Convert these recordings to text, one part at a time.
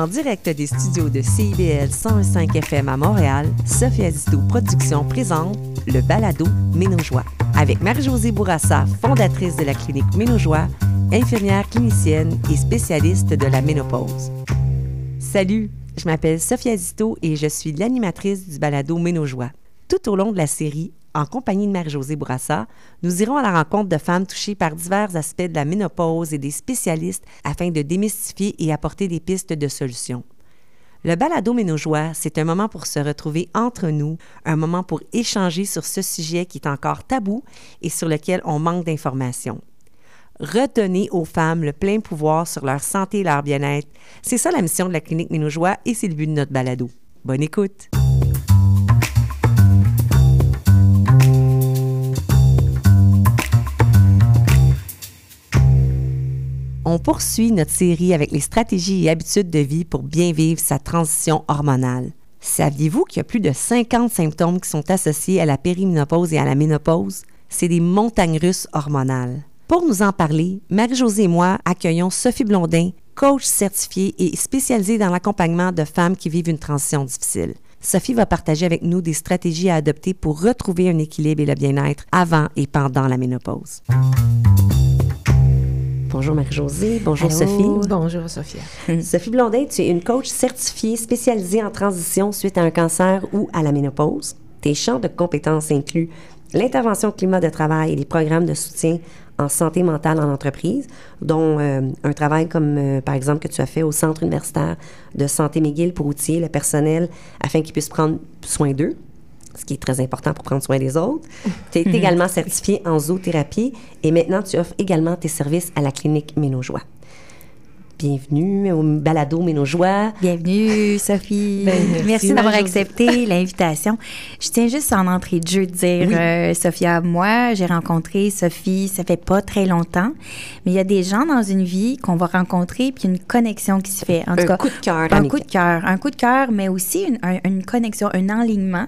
En direct des studios de CIBL 105 FM à Montréal, Sophie Azito Productions présente le balado Ménojoie avec Marie-Josée Bourassa, fondatrice de la clinique Ménojoie, infirmière clinicienne et spécialiste de la ménopause. Salut, je m'appelle Sophie Azito et je suis l'animatrice du balado Ménojoie. Tout au long de la série, en compagnie de Marie-Josée Bourassa, nous irons à la rencontre de femmes touchées par divers aspects de la ménopause et des spécialistes afin de démystifier et apporter des pistes de solutions. Le balado Ménojoie, c'est un moment pour se retrouver entre nous, un moment pour échanger sur ce sujet qui est encore tabou et sur lequel on manque d'informations. Redonner aux femmes le plein pouvoir sur leur santé et leur bien-être, c'est ça la mission de la clinique Ménojoie et c'est le but de notre balado. Bonne écoute! On poursuit notre série avec les stratégies et habitudes de vie pour bien vivre sa transition hormonale. Saviez-vous qu'il y a plus de 50 symptômes qui sont associés à la périménopause et à la ménopause? C'est des montagnes russes hormonales. Pour nous en parler, Marie-Josée et moi accueillons Sophie Blondin, coach certifiée et spécialisée dans l'accompagnement de femmes qui vivent une transition difficile. Sophie va partager avec nous des stratégies à adopter pour retrouver un équilibre et le bien-être avant et pendant la ménopause. Bonjour Marie-Josée. Bonjour Sophie. Bonjour Sophia. Sophie Blondin, tu es une coach certifiée spécialisée en transition suite à un cancer ou à la ménopause. Tes champs de compétences incluent l'intervention climat de travail et les programmes de soutien en santé mentale en entreprise, dont euh, un travail comme, euh, par exemple, que tu as fait au Centre universitaire de santé McGill pour outiller le personnel afin qu'ils puissent prendre soin d'eux ce qui est très important pour prendre soin des autres. Tu es également certifié en zoothérapie et maintenant tu offres également tes services à la clinique Ménojoie. Bienvenue au balado Ménojoie. Bienvenue, Sophie. Ben, merci, d'avoir accepté l'invitation. Je tiens juste en entrée de jeu de dire, euh, Sophia, moi, j'ai rencontré Sophie, ça fait pas très longtemps, mais il y a des gens dans une vie qu'on va rencontrer, puis une connexion qui se fait. En un tout coup de cœur. Un coup de cœur. Un coup de cœur, mais aussi une, une connexion, un enlignement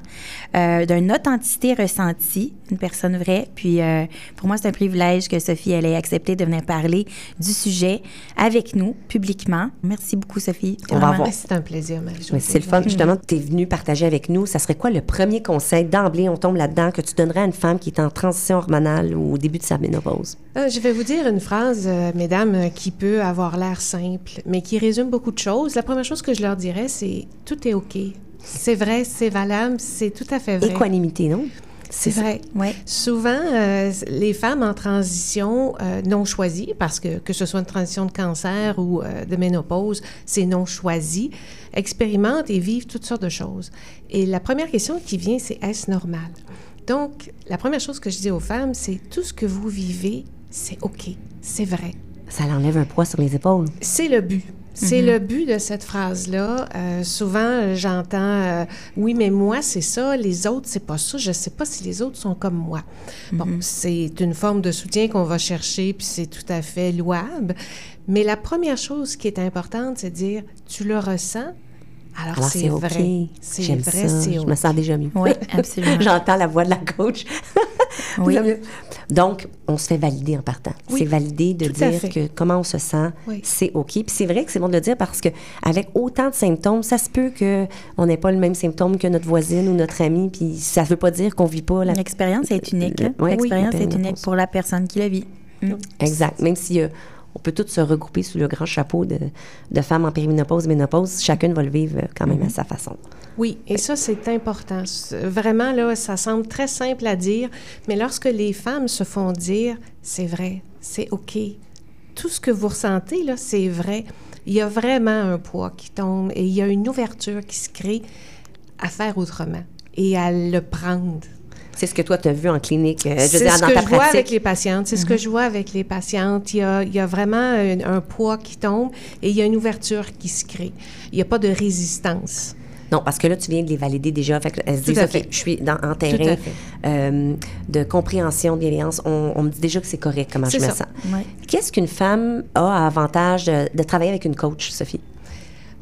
euh, d'une authenticité ressentie, une personne vraie. Puis euh, pour moi, c'est un privilège que Sophie, elle ait accepté de venir parler du sujet avec nous publiquement. Merci beaucoup, Sophie. On va voir. C'est un plaisir, marie C'est le fun. Justement, tu es venue partager avec nous. Ça serait quoi le premier conseil d'emblée, on tombe là-dedans, que tu donnerais à une femme qui est en transition hormonale ou au début de sa ménopause? Euh, je vais vous dire une phrase, euh, mesdames, euh, qui peut avoir l'air simple, mais qui résume beaucoup de choses. La première chose que je leur dirais, c'est tout est OK. C'est vrai, c'est valable, c'est tout à fait vrai. Équanimité, non? C'est vrai. Ouais. Souvent, euh, les femmes en transition euh, non choisie, parce que que ce soit une transition de cancer ou euh, de ménopause, c'est non choisi, expérimentent et vivent toutes sortes de choses. Et la première question qui vient, c'est est-ce normal? Donc, la première chose que je dis aux femmes, c'est tout ce que vous vivez, c'est OK, c'est vrai. Ça enlève un poids sur les épaules. C'est le but. C'est mhm. le but de cette phrase-là. Euh, souvent, j'entends euh, oui, mais moi, c'est ça, les autres, c'est pas ça. Je sais pas si les autres sont comme moi. Bon, mhm. c'est une forme de soutien qu'on va chercher, puis c'est tout à fait louable. Mais la première chose qui est importante, c'est de dire tu le ressens, alors, c'est vrai. C'est vrai, c'est Je me sens déjà mieux. Oui, absolument. J'entends la voix de la coach. oui. Donc, on se fait valider en partant. c'est valider de dire que comment on se sent, c'est OK. Puis c'est vrai que c'est bon de le dire parce que avec autant de symptômes, ça se peut que on n'ait pas le même symptôme que notre voisine ou notre amie, puis ça ne veut pas dire qu'on vit pas la... L'expérience est unique. L'expérience est unique pour la personne qui la vit. Mm. Exact. Même si euh, on peut toutes se regrouper sous le grand chapeau de, femmes en périménopause, ménopause. Chacune va le vivre euh, quand même à mhm. sa façon. Oui, et ça, c'est important. Vraiment, là, ça semble très simple à dire, mais lorsque les femmes se font dire, c'est vrai, c'est OK, tout ce que vous ressentez, là, c'est vrai, il y a vraiment un poids qui tombe et il y a une ouverture qui se crée à faire autrement et à le prendre c'est ce que toi, tu as vu en clinique, euh, je dans ce que je vois avec les patientes. C'est ce que je vois avec les patientes. Il y a, il y a vraiment un, poids qui tombe et il y a une ouverture qui se crée. Il n'y a pas de résistance. Non, parce que là, tu viens de les valider déjà. Fait elles se disent, OK, je suis dans, en terrain euh, de compréhension, de bienveillance. On, me dit déjà que c'est correct comment je me sens. Qu'est-ce qu'une femme a à avantage de, de travailler avec une coach, Sophie?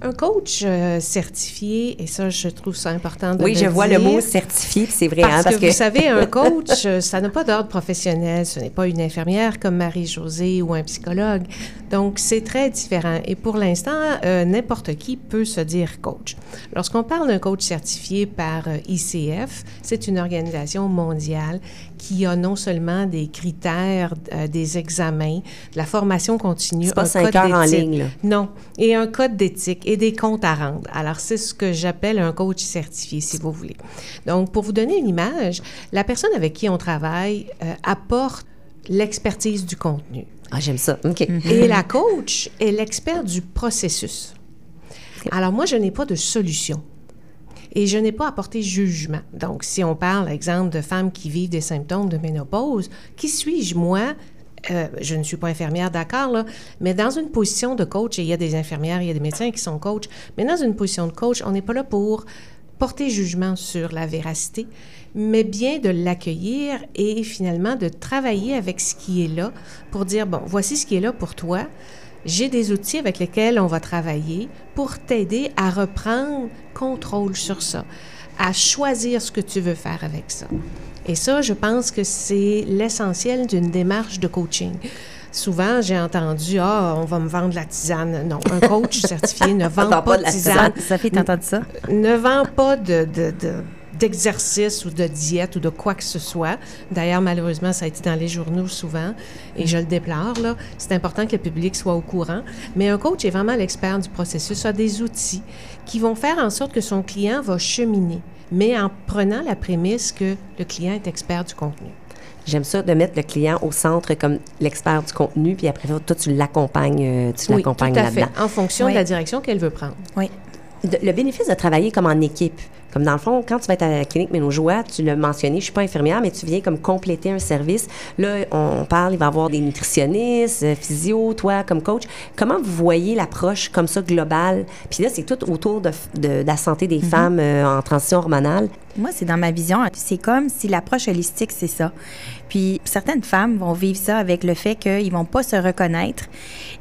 Un coach euh, certifié, et ça, je trouve ça important de Oui, je vois le mot certifié, c'est vrai. Parce, hein, que, vous savez, un coach, euh, ça n'a pas d'ordre professionnel. Ce n'est pas une infirmière comme Marie-Josée ou un psychologue. Donc, c'est très différent. Et pour l'instant, euh, n'importe qui peut se dire coach. Lorsqu'on parle d'un coach certifié par ICF, c'est une organisation mondiale qui a non seulement des critères, des examens, de la formation continue. C'est pas cinq heures en ligne. Non. Et un code d'éthique et des comptes à rendre. Alors, c'est ce que j'appelle un coach certifié, si vous voulez. Donc, pour vous donner une image, la personne avec qui on travaille euh, apporte l'expertise du contenu. Ah, j'aime ça. OK. Et la coach est l'expert du processus. Alors, moi, je n'ai pas de solution. Et je n'ai pas apporté jugement. Donc, si on parle, exemple, de femmes qui vivent des symptômes de ménopause, qui suis-je, moi, euh, je ne suis pas infirmière, d'accord, là, mais dans une position de coach, et il y a des infirmières, il y a des médecins qui sont coachs, mais dans une position de coach, on n'est pas là pour porter jugement sur la véracité, mais bien de l'accueillir et finalement de travailler avec ce qui est là pour dire, bon, voici ce qui est là pour toi. J'ai des outils avec lesquels on va travailler pour t'aider à reprendre contrôle sur ça, à choisir ce que tu veux faire avec ça. Et ça, je pense que c'est l'essentiel d'une démarche de coaching. Souvent, j'ai entendu Ah, on va me vendre la tisane. Non, un coach certifié ne vend pas, de tisane. Sophie, t'as entendu ça? Ne vend pas de, de, d'exercice ou de diète ou de quoi que ce soit. D'ailleurs, malheureusement, ça a été dans les journaux souvent et je le déplore. Là. C'est important que le public soit au courant. Mais un coach est vraiment l'expert du processus, a des outils qui vont faire en sorte que son client va cheminer mais en prenant la prémisse que le client est expert du contenu. J'aime ça de mettre le client au centre comme l'expert du contenu, puis après, toi, tu l'accompagnes, euh, tu l'accompagnes là-dedans. En fonction de la direction qu'elle veut prendre. Oui. le bénéfice de travailler comme en équipe, comme dans le fond, quand tu vas être à la clinique Ménojoie, tu l'as mentionné, je suis pas infirmière, mais tu viens comme compléter un service. Là, on parle, il va y avoir des nutritionnistes, euh, physio, toi comme coach. Comment vous voyez l'approche comme ça globale? Puis là, c'est tout autour de, la santé des mm-hmm. femmes euh, en transition hormonale. Moi, c'est dans ma vision. C'est comme si l'approche holistique, c'est ça. Puis certaines femmes vont vivre ça avec le fait qu'ils vont pas se reconnaître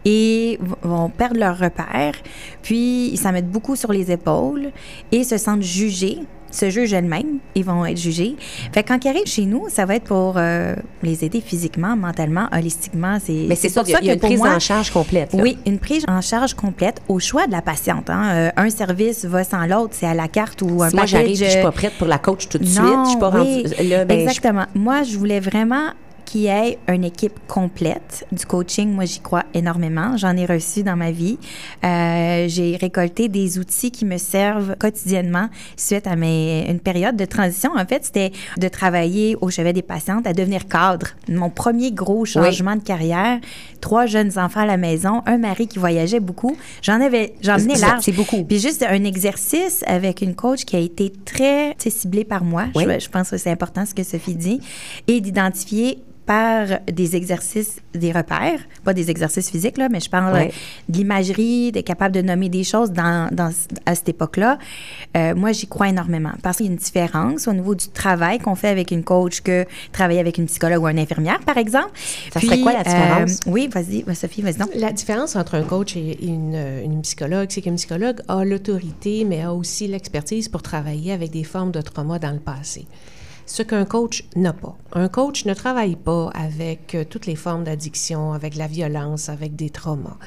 et vont perdre leur repère. Puis ils s'en mettent beaucoup sur les épaules et se sentent jugées se jugent elles-mêmes, ils vont être jugés. Fait quand ils arrivent chez nous, ça va être pour euh, les aider physiquement, mentalement, holistiquement. C'est, Mais c'est, ça, qu'il y a une prise en charge complète. Oui, une prise en charge complète au choix de la patiente. Hein. Euh, un service va sans l'autre, c'est à la carte ou un si Moi, j'arrive, je suis pas prête pour la coach tout de suite. Je suis pas oui, là, ben, Exactement. Moi, je voulais vraiment qu'il y ait une équipe complète du coaching, moi j'y crois énormément. J'en ai reçu dans ma vie. Euh, j'ai récolté des outils qui me servent quotidiennement suite à mes, une période de transition. En fait, c'était de travailler au chevet des patientes à devenir cadre. Mon premier gros changement de carrière. Trois jeunes enfants à la maison, un mari qui voyageait beaucoup. J'en avais, j'en venais large. C'est beaucoup. Puis juste un exercice avec une coach qui a été très ciblée par moi. Je, je pense que c'est important ce que Sophie dit et d'identifier par des exercices, des repères, pas des exercices physiques, là, mais je parle de l'imagerie, d'être capable de nommer des choses dans, dans à cette époque-là. Euh, moi, j'y crois énormément parce qu'il y a une différence au niveau du travail qu'on fait avec une coach que travailler avec une psychologue ou une infirmière, par exemple. Ça serait quoi la différence? Euh, oui, vas-y, Sophie, vas-y donc. La différence entre un coach et une, une psychologue, c'est qu'une psychologue a l'autorité, mais a aussi l'expertise pour travailler avec des formes de trauma dans le passé ce qu'un coach n'a pas. Un coach ne travaille pas avec euh, toutes les formes d'addiction, avec la violence, avec des traumas.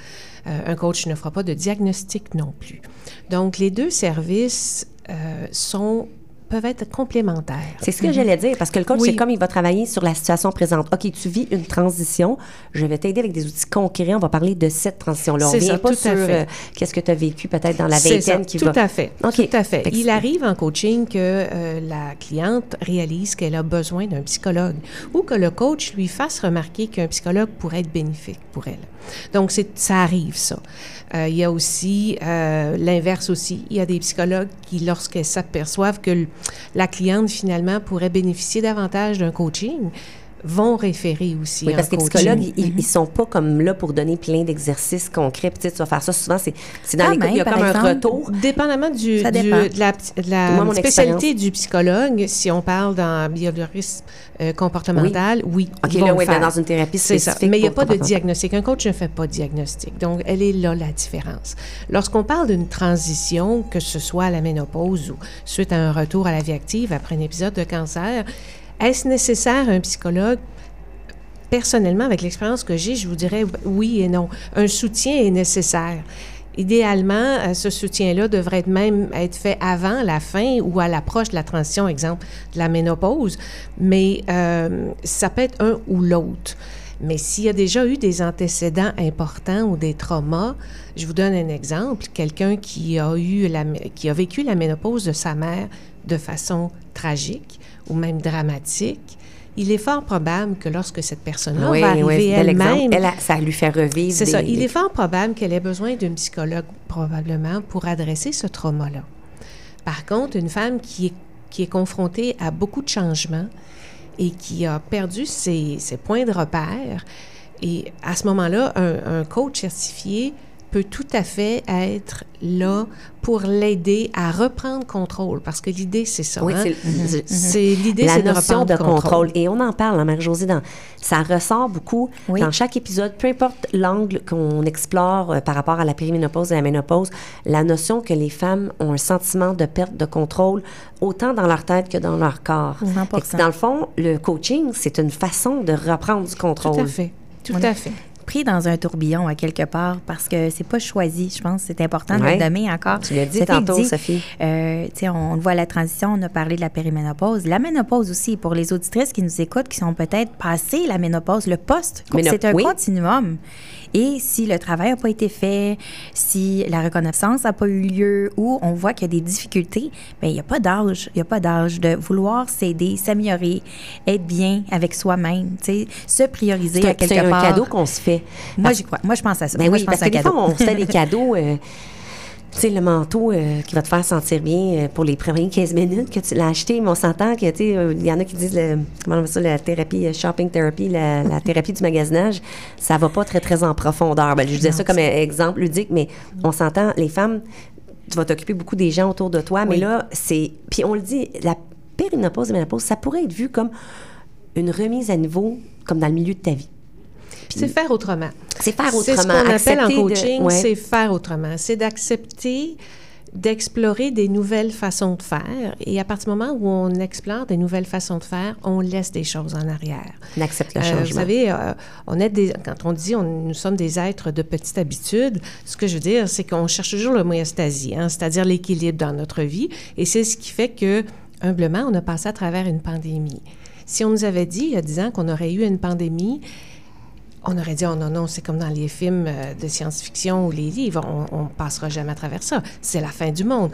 Euh, un coach ne fera pas de diagnostic non plus. Donc, les deux services euh, sont peuvent être complémentaires. C'est ce que j'allais dire, parce que le coach, c'est comme il va travailler sur la situation présente. OK, tu vis une transition, je vais t'aider avec des outils concrets, on va parler de cette transition-là. On ne pas sur euh, qu'est-ce que tu as vécu peut-être dans la vingtaine qui tout à fait. Tout à fait. Il arrive en coaching que euh, la cliente réalise qu'elle a besoin d'un psychologue ou que le coach lui fasse remarquer qu'un psychologue pourrait être bénéfique pour elle. Donc, ça arrive, ça. Euh, il y a aussi euh, l'inverse aussi. Il y a des psychologues qui, lorsqu'elles s'aperçoivent que la cliente, finalement, pourrait bénéficier davantage d'un coaching, vont référer aussi. Oui, parce que les psychologues, ils, ne sont pas comme là pour donner plein d'exercices concrets. tu vas faire ça souvent, c'est dans les il y a comme un retour. Dépendamment du, de la, spécialité du psychologue, si on parle dans biologisme euh, comportemental, oui. OK, là, oui, dans une thérapie spécifique. Ça. Mais il n'y a pas de diagnostic. Un coach ne fait pas de diagnostic. Donc, elle est là la différence. Lorsqu'on parle d'une transition, que ce soit à la ménopause ou suite à un retour à la vie active après un épisode de cancer, est-ce nécessaire un psychologue? Personnellement, avec l'expérience que j'ai, je vous dirais oui et non. Un soutien est nécessaire. Idéalement, euh, ce soutien-là devrait même être fait avant la fin ou à l'approche de la transition, exemple de la ménopause, mais euh, ça peut être un ou l'autre. Mais s'il y a déjà eu des antécédents importants ou des traumas, je vous donne un exemple. Quelqu'un qui qui a vécu la ménopause de sa mère de façon tragique ou même dramatique, il est fort probable que lorsque cette personne-là va arriver elle-même... ça lui fait revivre. C'est ça. Il est fort probable qu'elle ait besoin d'un psychologue, probablement, pour adresser ce trauma-là. Par contre, une femme qui est, qui est confrontée à beaucoup de changements et qui a perdu ses, ses points de repère, et à ce moment-là, un, un coach certifié peut tout à fait être là pour l'aider à reprendre contrôle, parce que l'idée, c'est ça. Oui, hein? c'est l'idée, c'est de reprendre de contrôle. Et on en parle, hein, Marie-Josée, ça ressort beaucoup dans chaque épisode, peu importe l'angle qu'on explore euh, par rapport à la périménopause et la ménopause, la notion que les femmes ont un sentiment de perte de contrôle autant dans leur tête que dans leur corps. Dans le fond, le coaching, c'est une façon de reprendre du contrôle. Tout à fait. Tout à fait pris dans un tourbillon à quelque part parce que c'est pas choisi. Je pense c'est important de le nommer encore. Tu l'as dit tantôt, Sophie. Euh, on, on voit la transition, on a parlé de la périménopause. La ménopause aussi, pour les auditrices qui nous écoutent, qui sont peut-être passées la ménopause, le poste, c'est un continuum. Et si le travail n'a pas été fait, si la reconnaissance n'a pas eu lieu ou on voit qu'il y a des difficultés, bien, il n'y a pas d'âge. Il n'y a pas d'âge de vouloir s'aider, s'améliorer, être bien avec soi-même, se prioriser à quelque part. C'est un cadeau qu'on se fait. Moi, j'y crois. Moi, je pense à ça. Ben Moi, oui, je pense parce que des fois, on se fait des cadeaux. Euh, tu sais, le manteau euh, qui va te faire sentir bien euh, pour les premières 15 minutes que tu l'as acheté, mais on s'entend que, tu sais, euh, il y en a qui disent, le, comment on ça, la thérapie, shopping therapy, la, thérapie du magasinage, ça va pas très, très en profondeur. Ben, je disais ça comme exemple ludique, mais on s'entend, les femmes, tu vas t'occuper beaucoup des gens autour de toi, mais là, c'est... Puis on le dit, la périnopause et ménopause, ça pourrait être vu comme une remise à niveau, comme dans le milieu de ta vie. C'est faire autrement. C'est faire autrement. C'est ce qu'on appelle en coaching, c'est faire autrement. C'est d'accepter d'explorer des nouvelles façons de faire. Et à partir du moment où on explore des nouvelles façons de faire, on laisse des choses en arrière. On accepte le changement. vous savez, euh, on est des, quand on dit on, nous sommes des êtres de petite habitude, ce que je veux dire, c'est qu'on cherche toujours l'homéostasie, hein, c'est-à-dire l'équilibre dans notre vie. Et c'est ce qui fait que, humblement, on a passé à travers une pandémie. Si on nous avait dit il y a 10 ans qu'on aurait eu une pandémie, on aurait dit, oh non, non, c'est comme dans les films euh, de science-fiction ou les livres, on ne passera jamais à travers ça. C'est la fin du monde.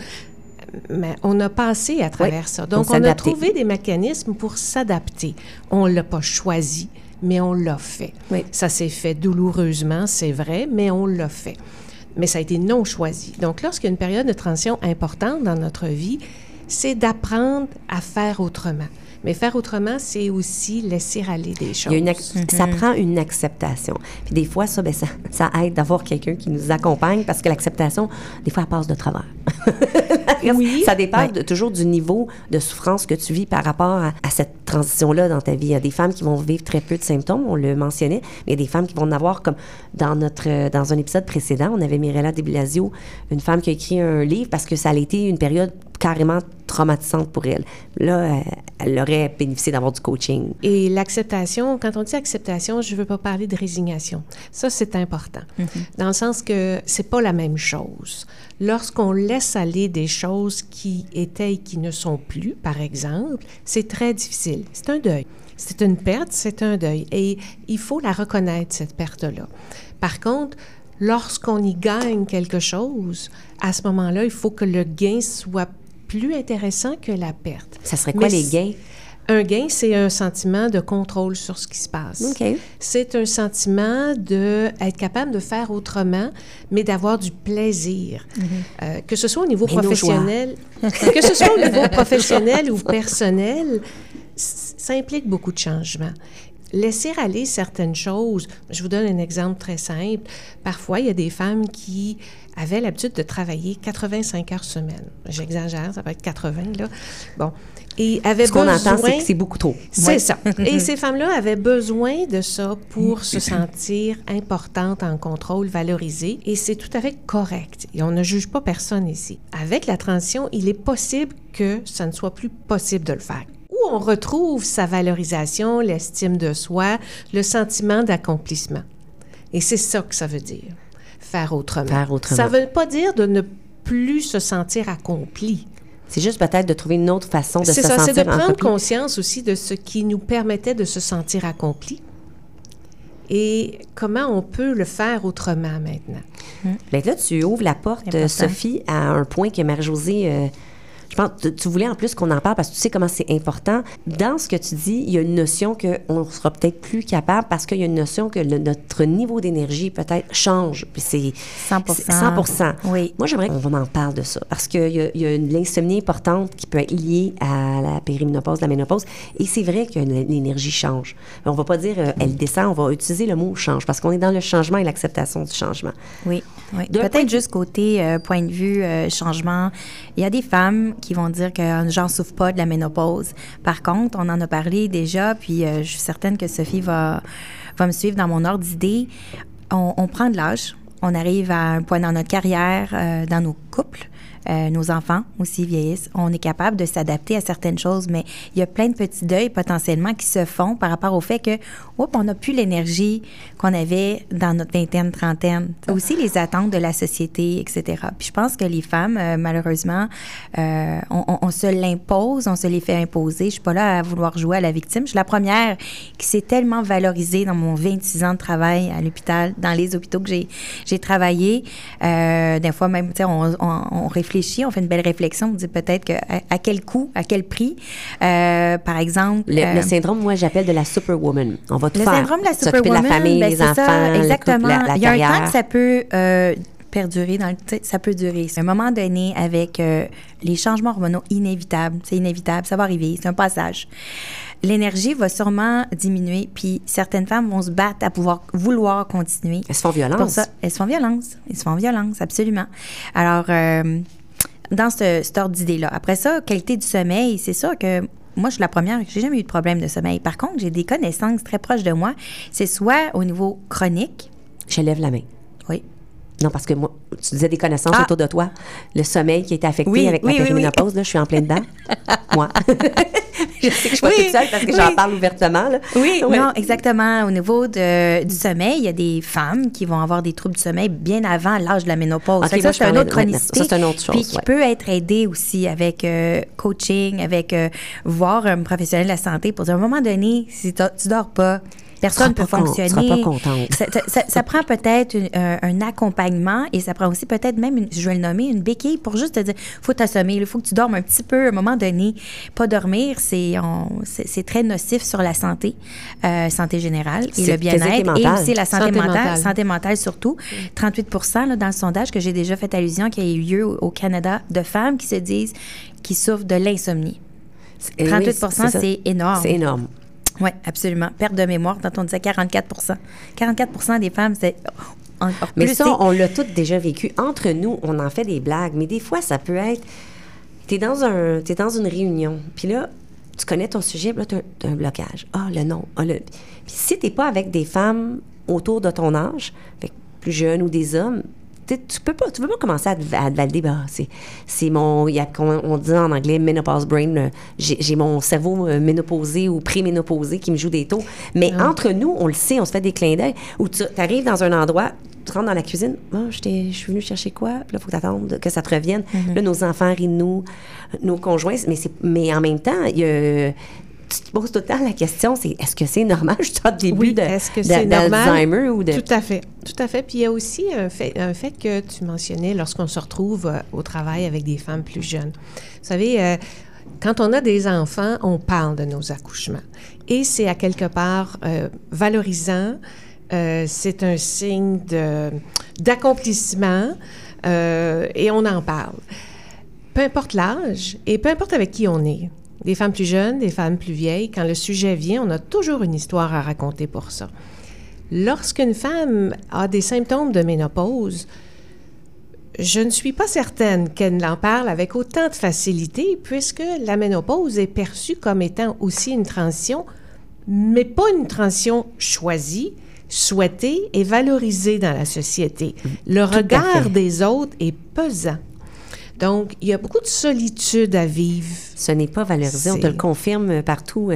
Mais on a passé à travers ça. Donc, on, a trouvé des mécanismes pour s'adapter. On ne l'a pas choisi, mais on l'a fait. Ça s'est fait douloureusement, c'est vrai, mais on l'a fait. Mais ça a été non choisi. Donc, lorsqu'il y a une période de transition importante dans notre vie, c'est d'apprendre à faire autrement. Mais faire autrement, c'est aussi laisser aller des choses. Ça mhm. prend une acceptation. Puis des fois, ça, ben, ça, ça aide d'avoir quelqu'un qui nous accompagne parce que l'acceptation, des fois, elle passe de travers. oui. Ça dépend toujours du niveau de souffrance que tu vis par rapport à, cette transition-là dans ta vie. Il y a des femmes qui vont vivre très peu de symptômes, on le mentionnait, mais il y a des femmes qui vont en avoir comme dans notre dans un épisode précédent, on avait Mirella de Blasio, une femme qui a écrit un livre parce que ça a été une période carrément traumatisante pour elle. Là, elle aurait bénéficié d'avoir du coaching. Et l'acceptation, quand on dit acceptation, je ne veux pas parler de résignation. Ça, c'est important. Mm-hmm. Dans le sens que c'est pas la même chose. Lorsqu'on laisse aller des choses qui étaient et qui ne sont plus, par exemple, c'est très difficile. C'est un deuil. C'est une perte, c'est un deuil. Et il faut la reconnaître, cette perte-là. Par contre, lorsqu'on y gagne quelque chose, à ce moment-là, il faut que le gain soit plus intéressant que la perte. Ça serait quoi les gains? Un gain, c'est un sentiment de contrôle sur ce qui se passe. C'est un sentiment d'être capable de faire autrement, mais d'avoir du plaisir. Mm-hmm. Euh, que ce soit au niveau professionnel, que ce soit au niveau professionnel ou personnel, ça implique beaucoup de changements. laisser aller certaines choses. Je vous donne un exemple très simple. Parfois, il y a des femmes qui avaient l'habitude de travailler 85 heures semaine. J'exagère, ça va être 80, là. Bon. Et avaient Ce qu'on entend, c'est que c'est beaucoup trop. C'est ça. Et ces femmes-là avaient besoin de ça pour se sentir importantes, en contrôle, valorisées. Et c'est tout à fait correct. Et on ne juge pas personne ici. Avec la transition, il est possible que ça ne soit plus possible de le faire où on retrouve sa valorisation, l'estime de soi, le sentiment d'accomplissement. Et c'est ça que ça veut dire, faire autrement. Faire autrement. Ça ne veut pas dire de ne plus se sentir accompli. C'est juste peut-être de trouver une autre façon de se sentir C'est ça, c'est de prendre conscience aussi de ce qui nous permettait de se sentir accompli et comment on peut le faire autrement maintenant? Bien, là, tu ouvres la porte, Sophie, à un point que Marie-Josée euh, je pense que tu voulais en plus qu'on en parle parce que tu sais comment c'est important. Dans ce que tu dis, il y a une notion qu'on sera peut-être plus capable parce qu'il y a une notion que notre niveau d'énergie peut-être change. C'est 100 100 Oui. Moi, j'aimerais qu'on en parle de ça parce qu'il y a, il y a une insomnie importante qui peut être liée à la périménopause, la ménopause. Et c'est vrai que l'énergie change. On va pas dire euh, elle descend, on va utiliser le mot change parce qu'on est dans le changement et l'acceptation du changement. Oui. oui. Peut-être juste côté euh, point de vue euh, changement. Il y a des femmes qui vont dire que j'en souffre pas de la ménopause. Par contre, on en a parlé déjà, puis euh, je suis certaine que Sophie va, va me suivre dans mon ordre d'idée. On, prend de l'âge, on arrive à un point dans notre carrière, euh, dans nos couples, euh, nos enfants aussi vieillissent. On est capable de s'adapter à certaines choses, mais il y a plein de petits deuils potentiellement qui se font par rapport au fait que, oups, on n'a plus l'énergie qu'on avait dans notre vingtaine, trentaine. Aussi les attentes de la société, etc. Puis je pense que les femmes, euh, malheureusement, euh, on, se l'impose, on se les fait imposer. Je suis pas là à vouloir jouer à la victime. Je suis la première qui s'est tellement valorisée dans mon 26 ans de travail à l'hôpital, dans les hôpitaux que j'ai travaillé. des fois même, on, on, on réfléchit on fait une belle réflexion, on dit peut-être que à, quel coût, à quel prix, euh, par exemple. Le, euh, syndrome, moi, j'appelle de la superwoman. On va tout le faire. Le syndrome de la superwoman, la famille, ben, les enfants, ça, exactement. la, Il y a un temps que ça peut euh, perdurer dans le ça peut durer. C'est un moment donné avec les changements hormonaux inévitables, c'est inévitable, ça va arriver, c'est un passage. L'énergie va sûrement diminuer, puis certaines femmes vont se battre à pouvoir vouloir continuer. Elles se font violence. Pour ça, elles se font violence. Elles se font violence, absolument. Alors, dans ce, cet ordre d'idée-là. Après ça, qualité du sommeil, c'est sûr que moi, je suis la première, j'ai jamais eu de problème de sommeil. Par contre, j'ai des connaissances très proches de moi. C'est soit au niveau chronique. Je lève la main. Oui. Non, parce que moi, tu disais des connaissances ah! autour de toi. Le sommeil qui a été affecté avec la périménopause, là, je suis en plein dedans. moi. je sais que je suis pas toute seule parce que j'en parle ouvertement. Là. Oui, non, exactement. Au niveau de, du sommeil, il y a des femmes qui vont avoir des troubles du sommeil bien avant l'âge de la ménopause. ça, c'est une autre chronicité. Ça, c'est une autre chose. Puis qui peut être aidée aussi avec euh, coaching, avec euh, voir un professionnel de la santé pour dire à un moment donné, si tu dors pas, personne ne peut fonctionner. Pas contente. Ça, prend peut-être un, accompagnement et ça prend aussi peut-être même, je vais le nommer, une béquille pour juste te dire, faut t'assommer, il faut que tu dormes un petit peu à un moment donné. Pas dormir, c'est c'est très nocif sur la santé, euh, santé générale et le bien-être et, aussi la santé, mentale, santé mentale surtout. 38% dans le sondage que j'ai déjà fait allusion qui a eu lieu au Canada de femmes qui se disent qui souffrent de l'insomnie. 38% c'est énorme. C'est énorme. Oui, absolument. Perte de mémoire, quand on disait 44% 44% des femmes, c'est mais ça, on l'a toutes déjà vécu. Entre nous, on en fait des blagues, mais des fois, ça peut être. Tu es, dans un, es dans une réunion, puis là, tu connais ton sujet, puis là, tu as, un blocage. Ah, le nom. Ah, le... Puis si tu pas avec des femmes autour de ton âge, plus jeunes ou des hommes, tu peux pas, tu peux pas commencer à, à valider, bah, c'est, mon, y a, on, dit en anglais menopause brain, j'ai, mon cerveau euh, ménopausé ou pré-ménopausé qui me joue des taux. Mais ah. entre nous, on le sait, on se fait des clins d'œil. Ou tu arrives dans un endroit, tu rentres dans la cuisine, oh, je suis venue chercher quoi? Puis là, il faut que tu attendes que ça te revienne. Mm-hmm. Là, nos enfants rient de nous, nos conjoints, mais, mais en même temps, il y a tu te poses tout le temps la question, c'est est-ce que c'est normal, je suis au début de, d'Alzheimer ou de... Tout à fait, tout à fait. Puis il y a aussi un fait, un fait que tu mentionnais lorsqu'on se retrouve euh, au travail avec des femmes plus jeunes. Vous savez, euh, quand on a des enfants, on parle de nos accouchements. Et c'est à quelque part euh, valorisant, c'est un signe de, d'accomplissement et on en parle. Peu importe l'âge et peu importe avec qui on est des femmes plus jeunes, des femmes plus vieilles. Quand le sujet vient, on a toujours une histoire à raconter pour ça. Lorsqu'une femme a des symptômes de ménopause, je ne suis pas certaine qu'elle en parle avec autant de facilité, puisque la ménopause est perçue comme étant aussi une transition, mais pas une transition choisie, souhaitée et valorisée dans la société. Le regard des autres est pesant. Donc, il y a beaucoup de solitude à vivre. Ce n'est pas valorisé, on te le confirme partout.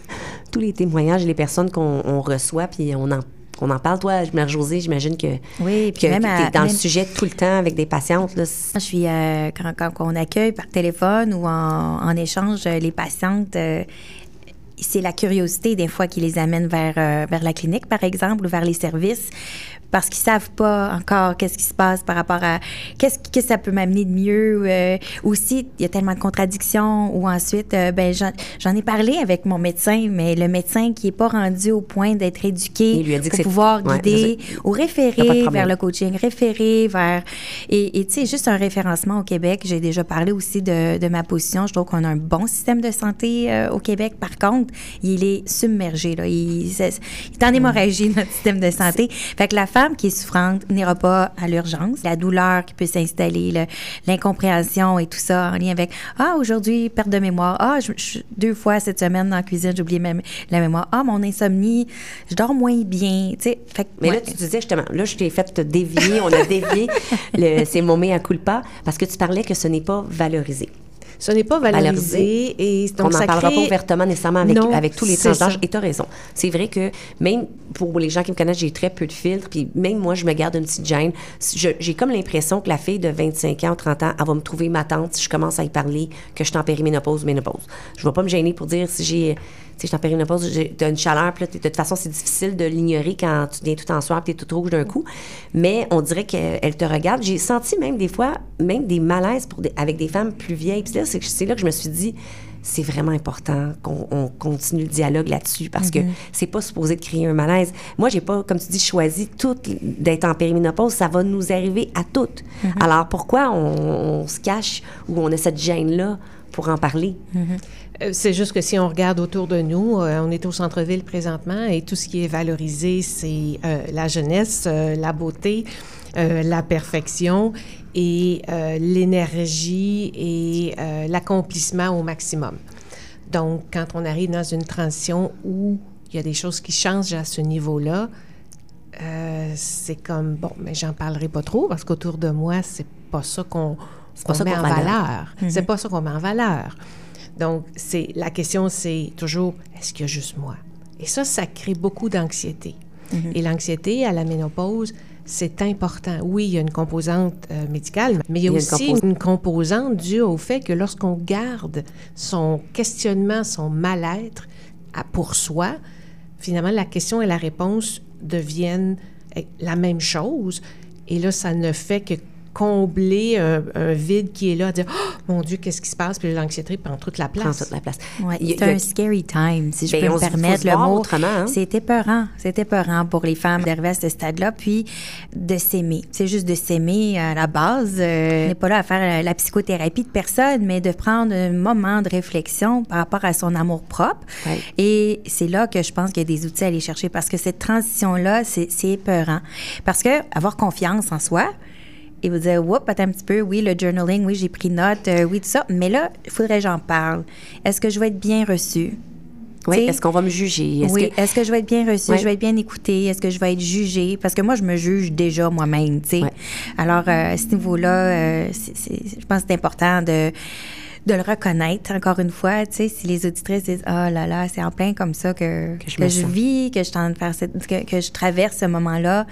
Tous les témoignages, les personnes qu'on reçoit, puis on en on en parle, toi, Mère-Josée, j'imagine que, oui, tu es dans le sujet tout le temps avec des patientes. Là. Je suis, euh, quand, on accueille par téléphone ou en, échange les patientes, euh, c'est la curiosité des fois qui les amène vers, euh, vers la clinique, par exemple, ou vers les services parce qu'ils savent pas encore qu'est-ce qui se passe par rapport à qu'est-ce que ça peut m'amener de mieux. Euh, aussi, il y a tellement de contradictions. Ou ensuite, euh, ben j'en ai parlé avec mon médecin, mais le médecin qui est pas rendu au point d'être éduqué pour pouvoir guider ou référer vers le coaching, référer vers et tu sais juste un référencement au Québec. J'ai déjà parlé aussi de, de, ma position. Je trouve qu'on a un bon système de santé euh, au Québec. Par contre, il est submergé là. Il, il est en mm. hémorragie notre système de santé. Fait que la femme qui est souffrante n'ira pas à l'urgence. La douleur qui peut s'installer, l'incompréhension et tout ça en lien avec Ah, aujourd'hui, perte de mémoire. Ah, je, deux fois cette semaine dans la cuisine, j'ai oublié la mémoire. Ah, mon insomnie, je dors moins bien. Fait, Mais là, tu disais justement, là, je t'ai fait te dévier, on a dévié. C'est mon mea culpa parce que tu parlais que ce n'est pas valorisé. Ce n'est pas valorisé. Et donc, On n'en parlera pas ouvertement nécessairement avec, avec tous les tranches Et tu as raison. C'est vrai que même pour les gens qui me connaissent, j'ai très peu de filtres. Puis même moi, je me garde une petite gêne. J'ai comme l'impression que la fille de 25 ans ou 30 ans, elle va me trouver ma tante si je commence à y parler que je suis en périménopause ou ménopause. Je ne vais pas me gêner pour dire si j'ai je suis en périménopause, tu as une chaleur, puis de toute façon, c'est difficile de l'ignorer quand tu viens tout en soir, puis tu es tout rouge d'un coup. Mais on dirait qu'elle te regarde. J'ai senti même des fois, même des malaises pour avec des femmes plus vieilles. Puis c'est là que je me suis dit, c'est vraiment important qu'on continue le dialogue là-dessus parce que mm-hmm. c'est pas supposé de créer un malaise. Moi, j'ai pas, comme tu dis, choisi d'être en périménopause. Ça va nous arriver à toutes. Mm-hmm. Alors, pourquoi on, se cache ou on a cette gêne-là pour en parler? Mm-hmm. Euh, c'est juste que si on regarde autour de nous, euh, on est au centre-ville présentement et tout ce qui est valorisé, c'est euh, la jeunesse, la beauté, la perfection et l'énergie et l'accomplissement au maximum. Donc, quand on arrive dans une transition où il y a des choses qui changent à ce niveau-là, c'est comme, bon, mais j'en parlerai pas trop parce qu'autour de moi, c'est pas ça qu'on met en valeur. C'est pas ça qu'on met en valeur. Donc, c'est la question, c'est toujours est-ce qu'il y a juste moi? Et ça, ça crée beaucoup d'anxiété. Mm-hmm. Et l'anxiété à la ménopause, c'est important. Oui, il y a une composante euh, médicale, mais il y a, aussi une, composante due au fait que lorsqu'on garde son questionnement, son mal-être pour soi, finalement, la question et la réponse deviennent eh, la même chose. Et là, ça ne fait que combler un, vide qui est là, à dire oh, mon Dieu, qu'est-ce qui se passe? Puis l'anxiété prend toute la place. Prend toute la place. Ouais, c'est un scary time, si je ben, peux me permettre le mot. Hein? C'était peurant. C'était peurant pour les femmes d'arriver à ce stade-là, puis de s'aimer. C'est juste de s'aimer à la base. Euh, on n'est pas là à faire la psychothérapie de personne, mais de prendre un moment de réflexion par rapport à son amour propre. Et c'est là que je pense qu'il y a des outils à aller chercher parce que cette transition-là, c'est épeurant. Parce que avoir confiance en soi, et vous dire, Oups, attends un petit peu, oui, le journaling, oui, j'ai pris note, euh, oui, tout ça. Mais là, il faudrait que j'en parle. Est-ce que je vais être bien reçue? Oui, est-ce qu'on va me juger? oui, est-ce que je vais être bien reçue? Je vais être bien écoutée? Est-ce que je vais être jugée? Parce que moi, je me juge déjà moi-même, tu sais. Alors, euh, à ce niveau-là, euh, je pense que c'est important de de le reconnaître, encore une fois, tu sais, si les auditrices disent « Oh là là, c'est en plein comme ça que, que je, vis, que je, faire que, que je traverse ce moment-là »,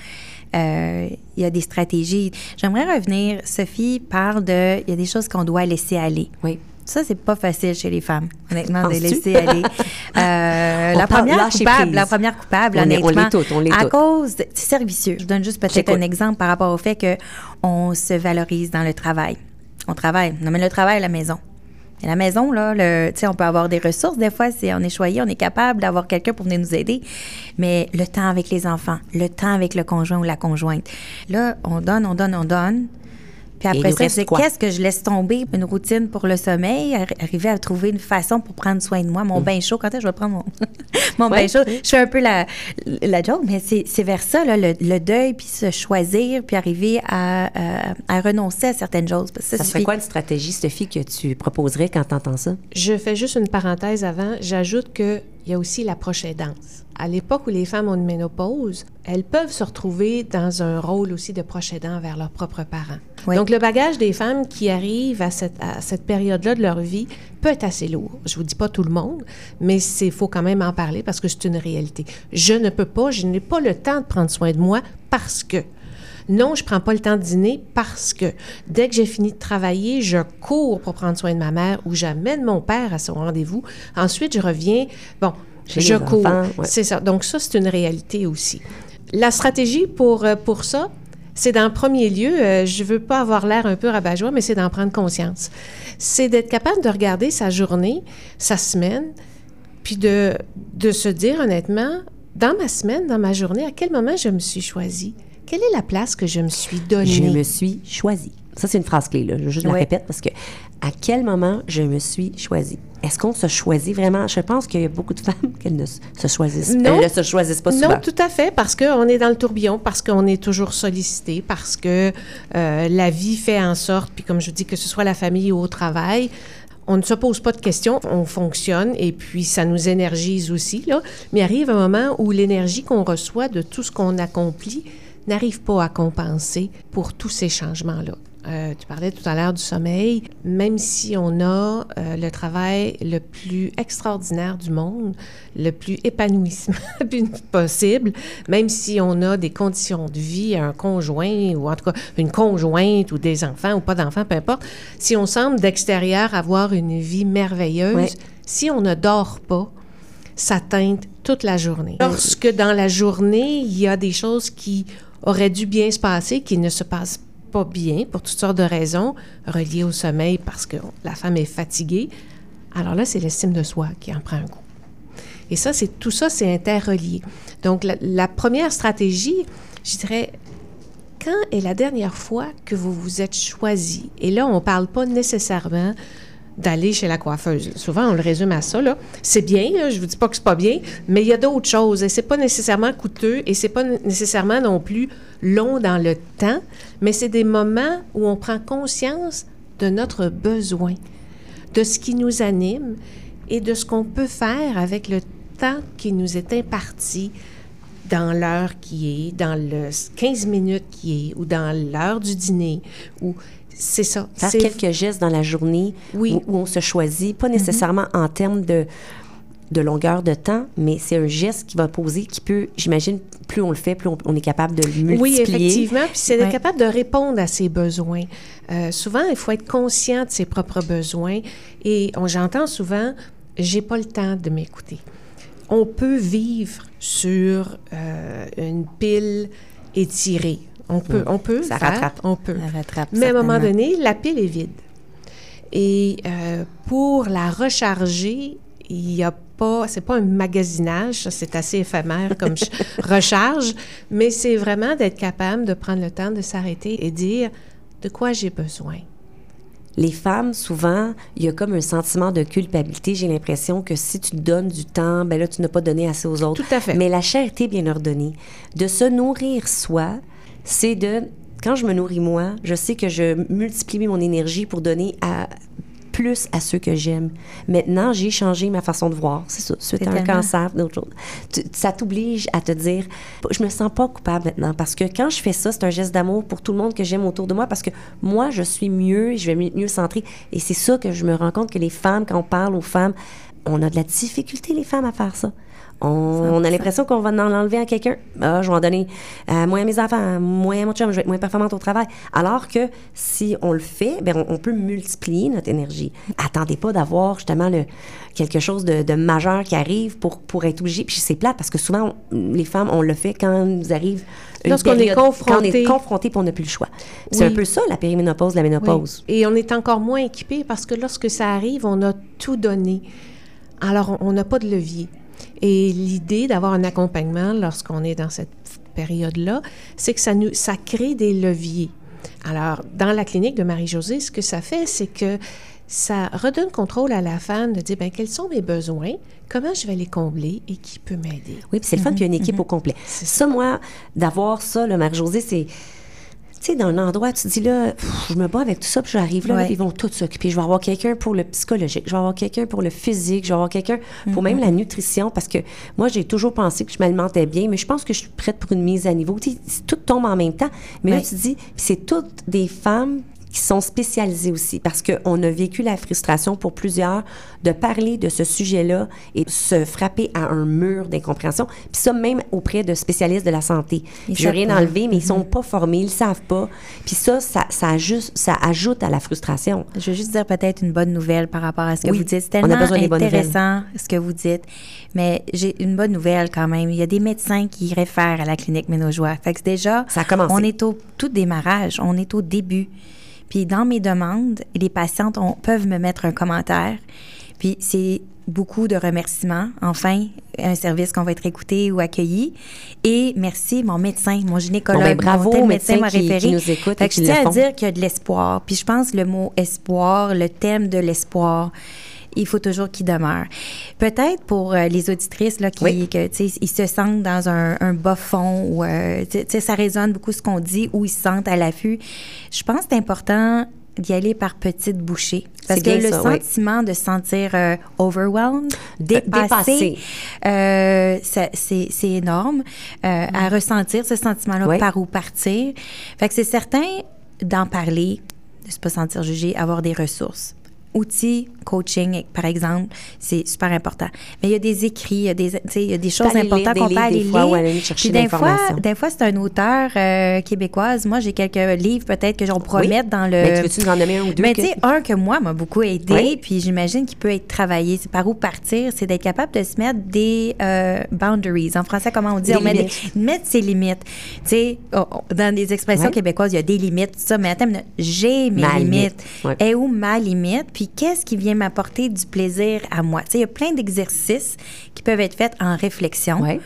euh, il y a des stratégies. J'aimerais revenir. Sophie parle de. Il y a des choses qu'on doit laisser aller. Oui. Ça, c'est pas facile chez les femmes, honnêtement, de laisser aller. Euh, la, première coupable, la première coupable, on honnêtement, on toutes, on à cause de servicieux. Je donne juste peut-être un exemple par rapport au fait qu'on se valorise dans le travail. On travaille. On amène le travail à la maison. La maison, là, le, on peut avoir des ressources. Des fois, si on est choyé, on est capable d'avoir quelqu'un pour venir nous aider. Mais le temps avec les enfants, le temps avec le conjoint ou la conjointe. Là, on donne, on donne, on donne. Puis après ça, c'est qu'est-ce que je laisse tomber? Une routine pour le sommeil, arriver à trouver une façon pour prendre soin de moi. Mon mm. bain chaud, quand est-ce que je vais prendre mon, mon bain chaud? Je fais un peu la, la joke, mais c'est vers ça, là, le, deuil, puis se choisir, puis arriver à, à, renoncer à certaines choses. ça, ça serait quoi une stratégie, Sophie, que tu proposerais quand tu entends ça? Je fais juste une parenthèse avant. J'ajoute qu'il y a aussi la prochaine danse à l'époque où les femmes ont une ménopause, elles peuvent se retrouver dans un rôle aussi de proche aidant vers leurs propres parents. Donc, le bagage des femmes qui arrivent à cette, cette période-là de leur vie peut être assez lourd. Je vous dis pas tout le monde, mais il faut quand même en parler parce que c'est une réalité. Je ne peux pas, je n'ai pas le temps de prendre soin de moi parce que. Non, je prends pas le temps de dîner parce que dès que j'ai fini de travailler, je cours pour prendre soin de ma mère ou j'amène mon père à son rendez-vous. Ensuite, je reviens. Bon, je cours. C'est ça. Donc, ça, c'est une réalité aussi. La stratégie pour, euh, pour ça, c'est dans premier lieu, euh, je ne veux pas avoir l'air un peu rabat-joie, mais c'est d'en prendre conscience. C'est d'être capable de regarder sa journée, sa semaine, puis de, de se dire honnêtement, dans ma semaine, dans ma journée, à quel moment je me suis choisie? Quelle est la place que je me suis donnée? Je me suis choisie. Ça, c'est une phrase clé, là. Je juste la répète parce que à quel moment je me suis choisie? Est-ce qu'on se choisit vraiment? Je pense qu'il y a beaucoup de femmes qui ne se choisissent, non, ne se choisissent pas souvent. Non, tout à fait, parce qu'on est dans le tourbillon, parce qu'on est toujours sollicité, parce que euh, la vie fait en sorte, puis comme je dis, que ce soit la famille ou au travail, on ne se pose pas de questions, on fonctionne et puis ça nous énergise aussi. Là. Mais arrive un moment où l'énergie qu'on reçoit de tout ce qu'on accomplit n'arrive pas à compenser pour tous ces changements-là. Euh, tu parlais tout à l'heure du sommeil. Même si on a euh, le travail le plus extraordinaire du monde, le plus épanouissement possible, même si on a des conditions de vie, un conjoint ou en tout cas une conjointe ou des enfants ou pas d'enfants, peu importe, si on semble d'extérieur avoir une vie merveilleuse, si on ne dort pas, ça teinte toute la journée. Lorsque dans la journée, il y a des choses qui auraient dû bien se passer, qui ne se passent pas bien pour toutes sortes de raisons reliées au sommeil parce que la femme est fatiguée, alors là, c'est l'estime de soi qui en prend un coup. Et ça, c'est tout ça, c'est interrelié. Donc, la, première stratégie, je dirais, quand est la dernière fois que vous vous êtes choisi? Et là, on ne parle pas nécessairement d'aller chez la coiffeuse. Souvent, on le résume à ça. C'est bien, je je vous dis pas que c'est pas bien, mais il y a d'autres choses. Et c'est pas nécessairement coûteux et c'est pas nécessairement non plus long dans le temps, mais c'est des moments où on prend conscience de notre besoin, de ce qui nous anime et de ce qu'on peut faire avec le temps qui nous est imparti dans l'heure qui est, dans le 15 minutes qui est, ou dans l'heure du dîner, ou c'est ça. Faire quelques gestes dans la journée où, on se choisit, pas nécessairement en termes de, de longueur de temps, mais c'est un geste qui va poser, qui peut, j'imagine, plus on le fait, plus on, est capable de le multiplier. Oui, effectivement. Puis c'est d'être capable de répondre à ses besoins. Euh, souvent, il faut être conscient de ses propres besoins. Et j'entends souvent, j'ai pas le temps de m'écouter. On peut vivre sur euh, une pile étirée. On peut, on peut. Ça rattrape. On peut. Mais à un moment donné, la pile est vide. Et euh, pour la recharger, il n'y a pas, c'est pas un magasinage, c'est assez éphémère comme recharge, mais c'est vraiment d'être capable de prendre le temps de s'arrêter et dire de quoi j'ai besoin? Les femmes, souvent, il y a comme un sentiment de culpabilité. J'ai l'impression que si tu donnes du temps, ben là, tu n'as pas donné assez aux autres. Tout à fait. Mais la charité bien ordonnée, de se nourrir soi, c'est de, quand je me nourris moi, je sais que je multiplie mon énergie pour donner à plus à ceux que j'aime. Maintenant, j'ai changé ma façon de voir. C'est ça, suite à un cancer, d'autres choses. ça t'oblige à te dire, je me sens pas coupable maintenant parce que quand je fais ça, c'est un geste d'amour pour tout le monde que j'aime autour de moi parce que moi, je suis mieux, je vais mieux centrer. Et c'est ça que je me rends compte que les femmes, quand on parle aux femmes, on a de la difficulté, les femmes, à faire ça. On, a l'impression qu'on va en enlever à quelqu'un. Ah, je vais en donner à moi à mes enfants, à moi à mon chum, je vais être moins performante au travail. Alors que si on le fait, bien, on, peut multiplier notre énergie. Attendez pas d'avoir justement le, quelque chose de, majeur qui arrive pour, pour être obligé. Puis c'est plate parce que souvent, les femmes, on le fait quand nous arrive Lorsqu'on est confronté. Quand on est confronté et on n'a plus le choix. C'est un peu ça, la périménopause, la ménopause. Et on est encore moins équipé parce que lorsque ça arrive, on a tout donné. Alors, on n'a pas de levier. Et l'idée d'avoir un accompagnement lorsqu'on est dans cette période-là, c'est que ça, nous, ça crée des leviers. Alors, dans la clinique de Marie-Josée, ce que ça fait, c'est que ça redonne contrôle à la femme de dire, ben quels sont mes besoins, comment je vais les combler et qui peut m'aider. Oui, puis c'est le fun, puis une équipe au complet. Ça, moi, d'avoir ça, le Marie-Josée, c'est sais, dans un endroit, tu te dis là, je me bats avec tout ça, puis j'arrive là, ils vont tous s'occuper. Je vais avoir quelqu'un pour le psychologique, je vais avoir quelqu'un pour le physique, je vais avoir quelqu'un pour même mm-hmm. la nutrition, parce que moi, j'ai toujours pensé que je m'alimentais bien, mais je pense que je suis prête pour une mise à niveau. Tu sais, tout tombe en même temps. Mais là, tu te dis, c'est toutes des femmes qui sont spécialisés aussi, parce qu'on a vécu la frustration pour plusieurs de parler de ce sujet-là et de se frapper à un mur d'incompréhension. Puis ça, même auprès de spécialistes de la santé. Je veux rien enlever, mais ils sont mm-hmm. pas formés, ils savent pas. Puis ça, ça, ça, ajoute, ça ajoute à la frustration. Je veux juste dire peut-être une bonne nouvelle par rapport à ce que vous dites. C'est tellement intéressant ce que vous dites. Mais j'ai une bonne nouvelle quand même. Il y a des médecins qui réfèrent à la clinique Ménojoie. Fait que déjà, ça on est au tout démarrage, on est au début. Puis dans mes demandes, les patientes peuvent me mettre un commentaire. Puis c'est beaucoup de remerciements. Enfin, un service qu'on va être écouté ou accueilli. Et merci, mon médecin, mon gynécologue, ben, bravo mon médecin m'a référé. Qui nous écoute fait que je tiens à dire qu'il y a de l'espoir. Puis je pense le mot espoir, le thème de l'espoir, il faut toujours qu'il demeure. Peut-être pour euh, les auditrices là, qui, ils se sentent dans un, bas fond ou euh, ça résonne beaucoup ce qu'on dit ou ils se sentent à l'affût. Je pense que c'est important d'y aller par petites bouchées. Parce que le sentiment de se sentir euh, overwhelmed, dépassé, c'est énorme. À ressentir ce sentiment-là, par où partir. Fait que c'est certain d'en parler, de ne se pas sentir jugé, avoir des ressources outils coaching, par exemple, c'est super important. Mais il y a des écrits, il y a des, il y a des choses importantes qu'on peut aller lire. Puis des fois, des fois, c'est un auteur euh, québécoise. Moi, j'ai quelques livres peut-être que j'en pourrais mettre dans le... Mais tu veux-tu nous en donner un ou deux? Mais tu sais, un que moi m'a beaucoup aidé, puis j'imagine qu'il peut être travaillé. C'est par où partir, c'est d'être capable de se mettre des euh, boundaries. En français, comment on dit? on met mettre ses limites. Tu sais, dans des expressions québécoises, il y a des limites, ça, mais attends, j'ai mes limites. Et où ma limite? puis qu'est-ce qui vient m'apporter du plaisir à moi. Tu sais, il y a plein d'exercices qui peuvent être faits en réflexion. Ouais.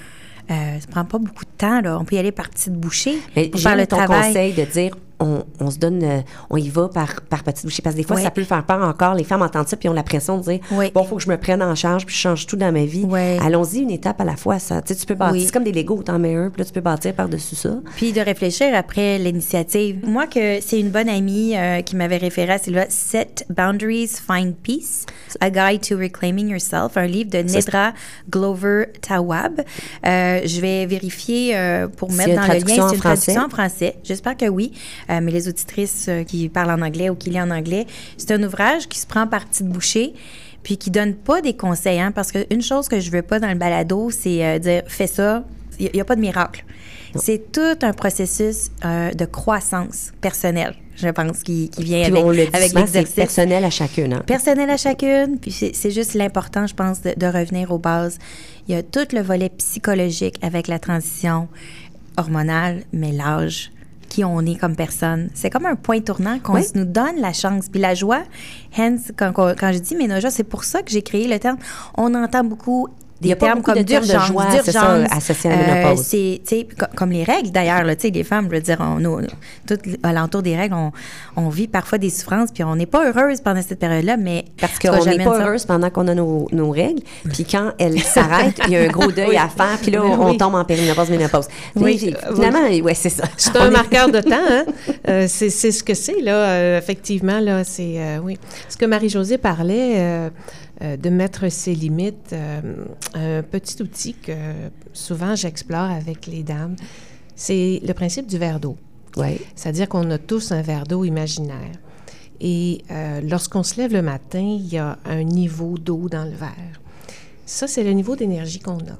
Euh, ça prend pas beaucoup de temps, là. On peut y aller par petites bouchées. Mais faire le ton conseil de dire on, se donne, euh, on y va par, par petites bouchées. Parce que des fois, ça peut faire peur encore. Les femmes entendent ça, puis ont la pression de dire Bon, il faut que je me prenne en charge, puis je change tout dans ma vie. Allons-y une étape à la fois. Ça. Tu, sais, tu peux bâtir. C'est comme des Legos, t'en mets un, puis là, tu peux bâtir par-dessus ça. Puis de réfléchir après l'initiative. Moi, que c'est une bonne amie euh, qui m'avait référé à celui-là Set Boundaries, Find Peace, A Guide to Reclaiming Yourself, un livre de Nedra Glover Tawab. Euh, je vais vérifier pour mettre dans le lien si une traduction en français. J'espère que oui. Euh, mais les auditrices euh, qui parlent en anglais ou qui lisent en anglais, c'est un ouvrage qui se prend par petites bouchées puis qui donne pas des conseils. Hein, parce qu'une chose que je veux pas dans le balado, c'est euh, dire fais ça. Il n'y a, pas de miracle. C'est tout un processus de croissance personnelle je pense, qui, vient avec, avec l'exercice. personnel à chacune. Hein? Personnel à chacune. Puis c'est juste l'important, je pense, de, de, revenir aux bases. Il y a tout le volet psychologique avec la transition hormonale, mais l'âge, qui on est comme personne. C'est comme un point tournant qu'on nous donne la chance. Puis la joie, hence, quand, quand je dis ménage, c'est pour ça que j'ai créé le terme. On entend beaucoup il y a termes comme d'urgence, c'est ça, associé à la euh, ménopause. c'est, comme les règles, d'ailleurs, tu sais, les femmes, je veux dire, on, tout alentour des règles, on, on, vit parfois des souffrances, puis on n'est pas heureuse pendant cette période-là, mais... Parce qu'on n'est pas heureuse pendant qu'on a nos, nos, règles, puis quand elles s'arrêtent, il y a un gros deuil à faire, puis là, on, tombe en périménopause, ménopause. Oui, finalement, oui, c'est ça. C'est un marqueur de temps, hein? Euh, c'est ce que c'est, là, euh, effectivement, là, c'est... oui. Ce que Marie-Josée parlait euh, de mettre ses limites. Euh, un petit outil que souvent j'explore avec les dames, c'est le principe du verre d'eau. C'est-à-dire qu'on a tous un verre d'eau imaginaire. Et euh, lorsqu'on se lève le matin, il y a un niveau d'eau dans le verre. Ça, c'est le niveau d'énergie qu'on a.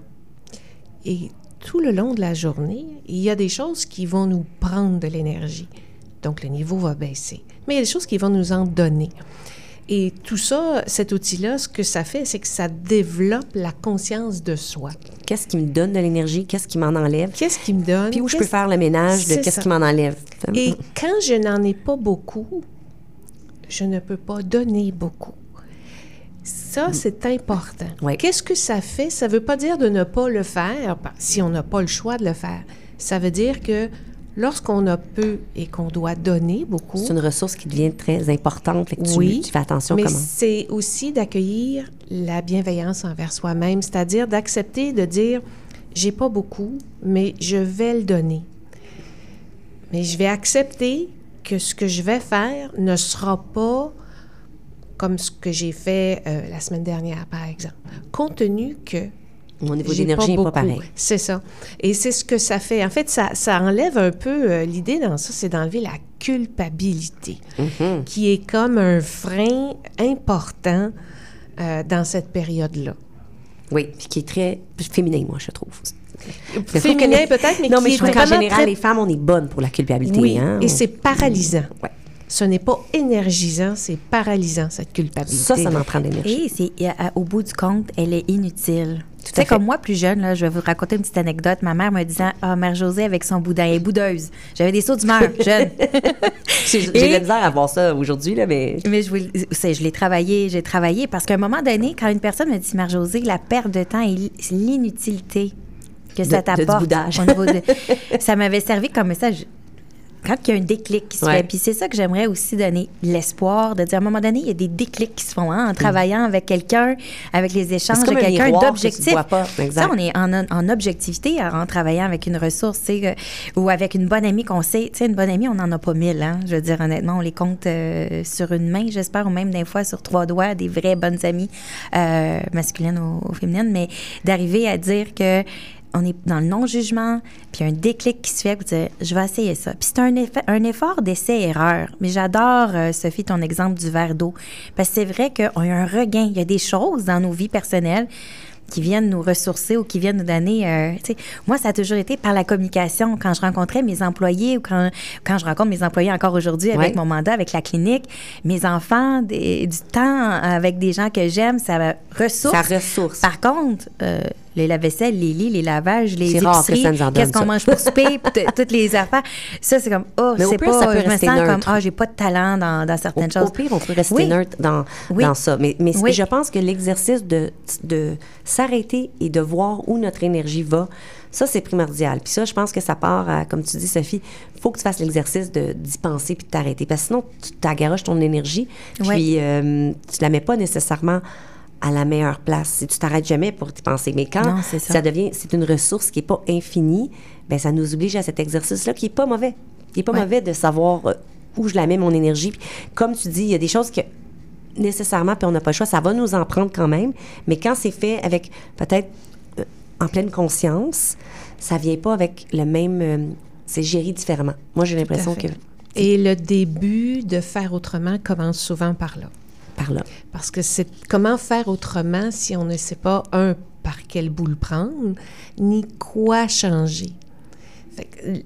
Et tout le long de la journée, il y a des choses qui vont nous prendre de l'énergie. Donc, le niveau va baisser. Mais il y a des choses qui vont nous en donner. Et tout ça, cet outil-là, ce que ça fait, c'est que ça développe la conscience de soi. Qu'est-ce qui me donne de l'énergie? Qu'est-ce qui m'en enlève? Qu'est-ce qui me donne? Puis où je peux faire le ménage de qu'est-ce qui m'en enlève? Et quand je n'en ai pas beaucoup, je ne peux pas donner beaucoup. Ça, mm. c'est important. Qu'est-ce que ça fait? Ça ne veut pas dire de ne pas le faire si on n'a pas le choix de le faire. Ça veut dire que lorsqu'on a peu et qu'on doit donner beaucoup. C'est une ressource qui devient très importante. Fait que oui, tu, fais attention mais c'est aussi d'accueillir la bienveillance envers soi-même, c'est-à-dire d'accepter de dire j'ai pas beaucoup, mais je vais le donner. Mais je vais accepter que ce que je vais faire ne sera pas comme ce que j'ai fait euh, la semaine dernière, par exemple. Compte tenu que mon niveau d'énergie n'est pas pareil. C'est ça. Et c'est ce que ça fait. En fait, ça, ça enlève un peu euh, l'idée dans ça, c'est d'enlever la culpabilité, mm-hmm. qui est comme un frein important euh, dans cette période-là. Oui, puis qui est très féminin, moi, je trouve. Féminin peut-être, mais non, mais je trouve qu'en général, les femmes, on est bonnes pour la culpabilité. Oui, hein? et c'est paralysant. Ouais ce n'est pas énergisant, c'est paralysant, cette culpabilité. Ça, ça m'en prend d'énergie. Et c'est, au bout du compte, elle est inutile. Tu sais, comme moi, plus jeune, là, je vais vous raconter une petite anecdote. Ma mère me disant Ah, Mère Josée avec son boudin, elle est boudeuse. J'avais des sauts d'humeur, jeune. j'ai de la misère à voir ça aujourd'hui, là, mais. Mais je, je l'ai travaillé, j'ai travaillé parce qu'à un moment donné, quand une personne me dit Mère Josée, la perte de temps et l'inutilité que ça t'apporte. ça m'avait servi comme message quand il y a un déclic qui se fait. Puis c'est ça que j'aimerais aussi donner, l'espoir de dire à un moment donné, il y a des déclics qui se font hein, en travaillant avec quelqu'un, avec les échanges avec quelqu'un d'objectif. Ça, on est en, en, objectivité en travaillant avec une ressource, euh, ou avec une bonne amie qu'on sait. Tu sais, une bonne amie, on n'en a pas mille, hein, je veux dire honnêtement, on les compte euh, sur une main, j'espère, ou même des fois sur trois doigts, des vraies bonnes amies euh, masculines ou féminines, mais d'arriver à dire que on est dans le non-jugement, puis un déclic qui se fait, vous dire, je vais essayer ça. Puis c'est un, un effort d'essai-erreur. Mais j'adore, euh, Sophie, ton exemple du verre d'eau. Parce que c'est vrai qu'on a un regain. Il y a des choses dans nos vies personnelles qui viennent nous ressourcer ou qui viennent nous donner. Euh, moi, ça a toujours été par la communication. Quand je rencontrais mes employés ou quand, quand je rencontre mes employés encore aujourd'hui avec mon mandat, avec la clinique, mes enfants, du temps avec des gens que j'aime, ça ressource. Ça ressource. Par contre, euh, les lave-vaisselle, les lits, les lavages, les épiceries, qu'est-ce qu'on mange pour souper, toutes les affaires. Ça, c'est comme, oh, c'est pas, ça peut je me sens comme, ah, oh, j'ai pas de talent dans, dans certaines choses. Au pire, on peut rester neutre dans, dans ça. Mais, mais je pense que l'exercice de, de s'arrêter et de voir où notre énergie va, ça, c'est primordial. Puis ça, je pense que ça part, à, comme tu dis, Sophie, il faut que tu fasses l'exercice d'y penser puis de t'arrêter. Parce que sinon, tu t'agaroches ton énergie, puis euh, tu la mets pas nécessairement à la meilleure place. Si tu t'arrêtes jamais pour y penser. Mais quand ça. devient, c'est une ressource qui n'est pas infinie, ben ça nous oblige à cet exercice-là qui n'est pas mauvais. Il n'est pas mauvais de savoir euh, où je la mets, mon énergie. comme tu dis, il y a des choses que nécessairement, puis on n'a pas le choix, ça va nous en prendre quand même. Mais quand c'est fait avec peut-être euh, en pleine conscience, ça vient pas avec le même. Euh, c'est géré différemment. Moi, j'ai l'impression que. Et le début de faire autrement commence souvent par là par là. Parce que c'est comment faire autrement si on ne sait pas, un, par quel bout le prendre, ni quoi changer.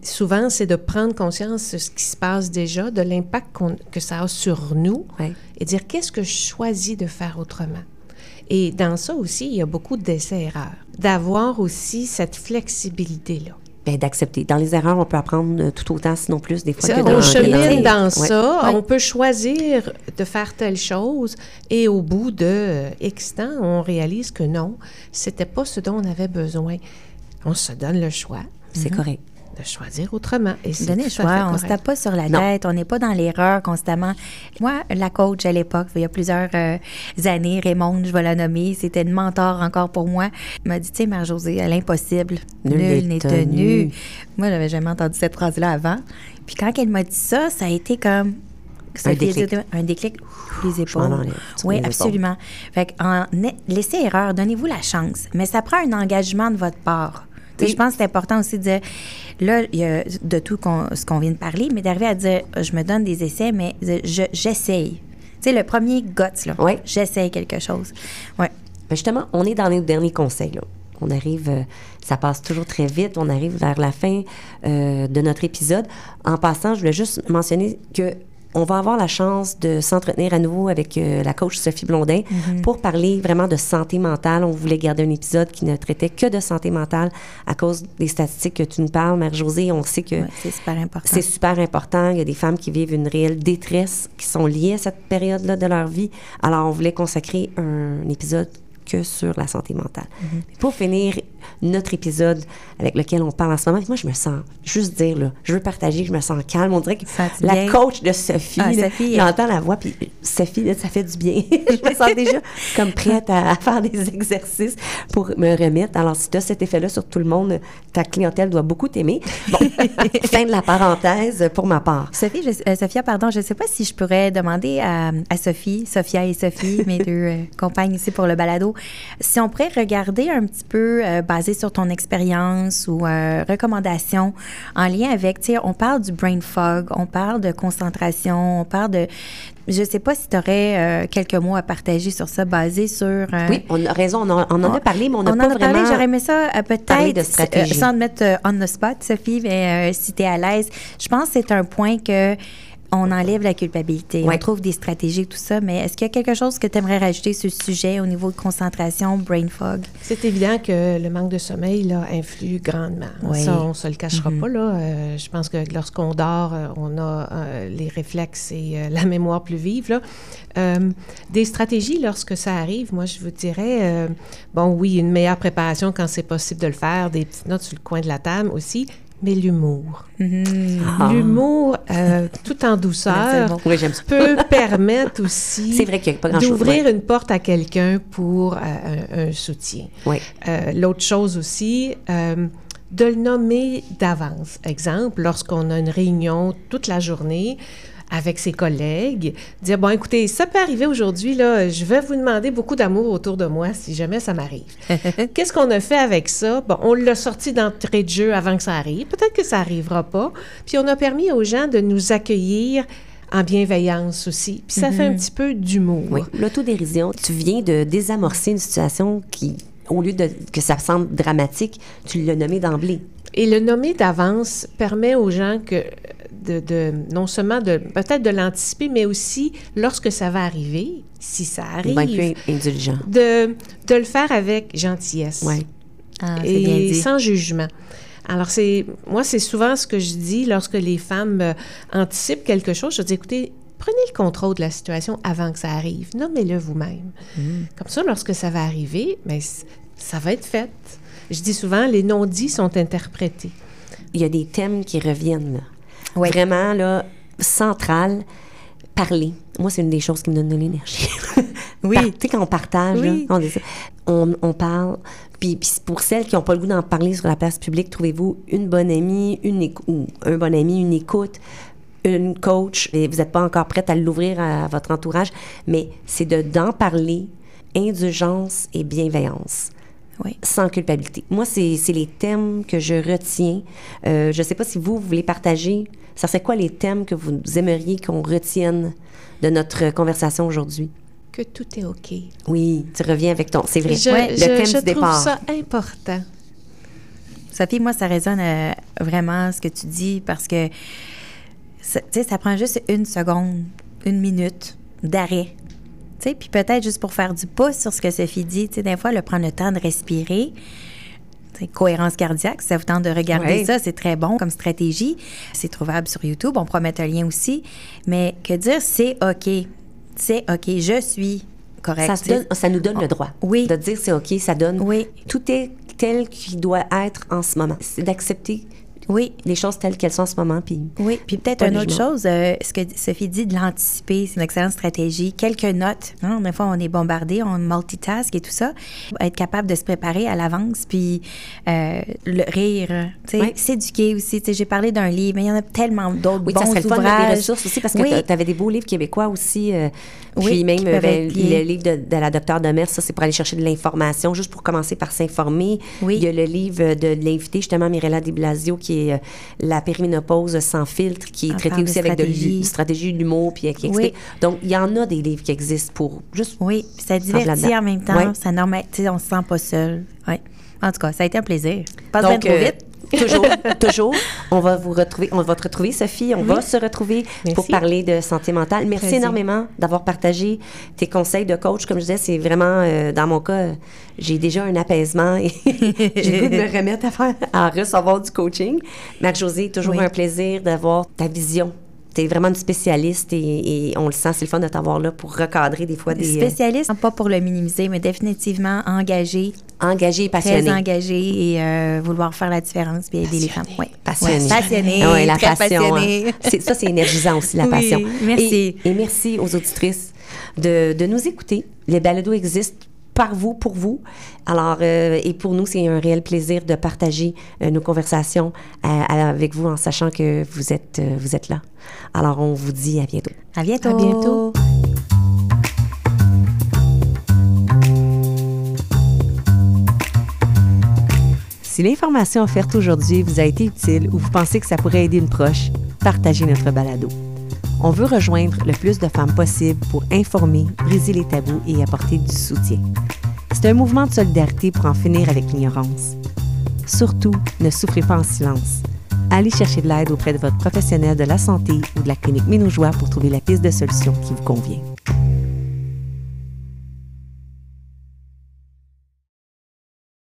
souvent, c'est de prendre conscience de ce qui se passe déjà, de l'impact que ça a sur nous, et dire qu'est-ce que je choisis de faire autrement? Et dans ça aussi, il y a beaucoup d'essais-erreurs, d'avoir aussi cette flexibilité-là. Ben, d'accepter. Dans les erreurs, on peut apprendre euh, tout autant, sinon plus, des fois. Que on chemine dans ça. On peut choisir de faire telle chose et au bout de X temps, on réalise que non, c'était pas ce dont on avait besoin. On se donne le choix. C'est correct de choisir autrement. Et Donner le choix, on ne se tape pas sur la tête, on n'est pas dans l'erreur constamment. Moi, la coach à l'époque, il y a plusieurs euh, années, Raymond, je vais la nommer, c'était une mentor encore pour moi, m'a dit, tu sais, Marie-Josée, à l'impossible, nul n'est tenu. Moi, j'avais jamais entendu cette phrase-là avant. Puis quand elle m'a dit ça, ça a été comme... un déclic. un déclic, les épaules. Oui, absolument. Fait en, laissez erreur, donnez-vous la chance. Mais ça prend un engagement de votre part. Je pense que c'est important aussi de dire, là, il y a de tout ce qu'on vient de parler, mais d'arriver à dire, je me donne des essais, mais j'essaye. tu sais, le premier guts, là. Oui. J'essaye quelque chose. Oui. Ben, justement, on est dans les derniers conseils, là. On arrive, euh, ça passe toujours très vite, on arrive vers la fin euh, de notre épisode. En passant, je voulais juste mentionner que on va avoir la chance de s'entretenir à nouveau avec euh, la coach Sophie Blondin mhm. pour parler vraiment de santé mentale. On voulait garder un épisode qui ne traitait que de santé mentale à cause des statistiques que tu nous parles, Mère-Josée. On sait que c'est super important. C'est super important. Il y a des femmes qui vivent une réelle détresse qui sont liées à cette période-là de leur vie. Alors, on voulait consacrer un épisode que sur la santé mentale. Mm-hmm. Pour finir notre épisode avec lequel on parle en ce moment, moi, je me sens, juste dire, là, je veux partager, je me sens calme. On dirait que la coach de Sophie, ah, j'entends la voix, puis Sophie, ça fait du bien. je me sens déjà comme prête à, faire des exercices pour me remettre. Alors, si tu as cet effet-là sur tout le monde, ta clientèle doit beaucoup t'aimer. Bon, fin de la parenthèse pour ma part. Sophie, je, euh, Sophia, pardon, je ne sais pas si je pourrais demander à, Sophie, Sophia et Sophie, mes deux euh, compagnes ici pour le balado, si on pourrait regarder un petit peu, euh, basé sur ton expérience ou recommandations en lien avec, tu sais, on parle du brain fog, on parle de concentration, on parle de, je ne sais pas si tu aurais quelques mots à partager sur ça, basé sur. oui, on a raison, on, en a parlé, mais on n'a pas en a vraiment. J'aurais aimé ça peut-être, sans te mettre on the spot, Sophie, mais si tu es à l'aise. Je pense que c'est un point que on enlève la culpabilité, on trouve des stratégies, tout ça, mais est-ce qu'il y a quelque chose que tu aimerais rajouter sur ce sujet au niveau de concentration, brain fog? C'est évident que le manque de sommeil là, influe grandement. Ça, on ne se le cachera mm-hmm. pas. Là. Euh, je pense que lorsqu'on dort, euh, on a euh, les réflexes et la mémoire plus vive. Là. des stratégies, lorsque ça arrive, moi, je vous dirais, bon, oui, une meilleure préparation quand c'est possible de le faire, des petites notes sur le coin de la table aussi, mais l'humour. Mm-hmm. Ah. L'humour, euh, tout en douceur, peut permettre aussi d'ouvrir une porte à quelqu'un pour euh, un, soutien. Euh, l'autre chose aussi, de le nommer d'avance. Exemple, lorsqu'on a une réunion toute la journée, avec ses collègues, dire bon écoutez, ça peut arriver aujourd'hui là, je vais vous demander beaucoup d'amour autour de moi si jamais ça m'arrive. Qu'est-ce qu'on a fait avec ça? Bon, on l'a sorti d'entrée de jeu avant que ça arrive. Peut-être que ça arrivera pas. Puis on a permis aux gens de nous accueillir en bienveillance aussi. Puis ça fait un mhm. petit peu d'humour. Oui, l'autodérision, tu viens de désamorcer une situation qui au lieu de que ça semble dramatique, tu l'as nommé d'emblée. Et le nommer d'avance permet aux gens que de, non seulement de peut-être de l'anticiper, mais aussi lorsque ça va arriver, si ça arrive, indulgent. De, de le faire avec gentillesse ouais. ah, et sans jugement. Alors c'est moi c'est souvent ce que je dis lorsque les femmes euh, anticipent quelque chose, je dis écoutez prenez le contrôle de la situation avant que ça arrive, nommez-le vous-même. Mm. Comme ça lorsque ça va arriver, mais ben, ça va être fait. Je dis souvent les non-dits sont interprétés. Il y a des thèmes qui reviennent. Vraiment, là, central, parler. Moi, c'est une des choses qui me donne de l'énergie. oui. tu sais, quand on partage, on, on, parle. Puis, pour celles qui n'ont pas le goût d'en parler sur la place publique, trouvez-vous une bonne amie, une ou un bon ami, une écoute, une coach. Et vous n'êtes pas encore prête à l'ouvrir à, votre entourage, mais c'est de d'en parler, indulgence et bienveillance. Oui. Sans culpabilité. Moi, c'est les thèmes que je retiens. Euh, je ne sais pas si vous, vous voulez partager ça serait quoi les thèmes que vous aimeriez qu'on retienne de notre conversation aujourd'hui? Que tout est OK. Oui, tu reviens avec ton. C'est vrai, je, le thème je du trouve ça important. Sophie, moi, ça résonne euh, vraiment ce que tu dis parce que, tu sais, ça prend juste une seconde, une minute d'arrêt. Tu sais, puis peut-être juste pour faire du pouce sur ce que Sophie dit, tu sais, des fois, le prendre le temps de respirer, cohérence cardiaque. Si ça vous tente de regarder ça, c'est très bon comme stratégie. C'est trouvable sur YouTube. On pourra mettre un lien aussi. Mais que dire, c'est OK. C'est OK. Je suis correct. Ça, nous donne le droit oui. de dire c'est OK. Ça donne. Oui. Tout est tel qu'il doit être en ce moment. C'est d'accepter oui. Les choses telles qu'elles sont en ce moment. Puis oui, puis peut-être une autre chose, euh, ce que Sophie dit de l'anticiper, c'est une excellente stratégie. Quelques notes. Hein, des fois, on est bombardé, on multitask et tout ça. Être capable de se préparer à l'avance, puis euh, le rire, s'éduquer aussi. J'ai parlé d'un livre, mais il y en a tellement d'autres oui, bons ça serait ouvrages. des ressources aussi, parce que tu avais des beaux livres québécois aussi. Euh, puis même ben, le livre de, la docteure Demers, ça, c'est pour aller chercher de l'information, juste pour commencer par s'informer. Oui. Il y a le livre de, l'invité, justement, Mirella Di Blasio, qui est euh, La périménopause sans filtre, qui est traité aussi avec de, de stratégie, de l'humour, puis qui explique. Donc, il y en a des livres qui existent pour juste. Oui, puis ça divertit en même temps. Ça normal, on se sent pas seul. Oui. En tout cas, ça a été un plaisir. Passe bien trop euh, vite toujours, toujours. On va vous retrouver, on va te retrouver, Sophie. On va se retrouver pour parler de santé mentale. Merci énormément d'avoir partagé tes conseils de coach. Comme je disais, c'est vraiment, euh, dans mon cas, j'ai déjà un apaisement et j'ai goût de me remettre à, faire, à recevoir du coaching. Marie-Josée, toujours un plaisir d'avoir ta vision tu es vraiment une spécialiste et, on le sent, c'est le fun de t'avoir là pour recadrer des fois des... Euh, spécialiste, pas pour le minimiser, mais définitivement engagé. Engagé et passionné. Très engagé et euh, vouloir faire la différence et aider les femmes. Oui. Passionné. passionné. Oui, la très passion. Passionné. ça, c'est énergisant aussi, la passion. Merci. Et, merci aux auditrices de, de nous écouter. Les balados existent par vous, pour vous. Alors, euh, et pour nous, c'est un réel plaisir de partager euh, nos conversations euh, avec vous en sachant que vous êtes, vous êtes là. Alors, on vous dit à bientôt. À bientôt. À bientôt. Si l'information offerte aujourd'hui vous a été utile ou vous pensez que ça pourrait aider une proche, partagez notre balado. On veut rejoindre le plus de femmes possible pour informer, briser les tabous et apporter du soutien. C'est un mouvement de solidarité pour en finir avec l'ignorance. Surtout, ne souffrez pas en silence. Allez chercher de l'aide auprès de votre professionnel de la santé ou de la clinique Ménoujoie pour trouver la piste de solution qui vous convient.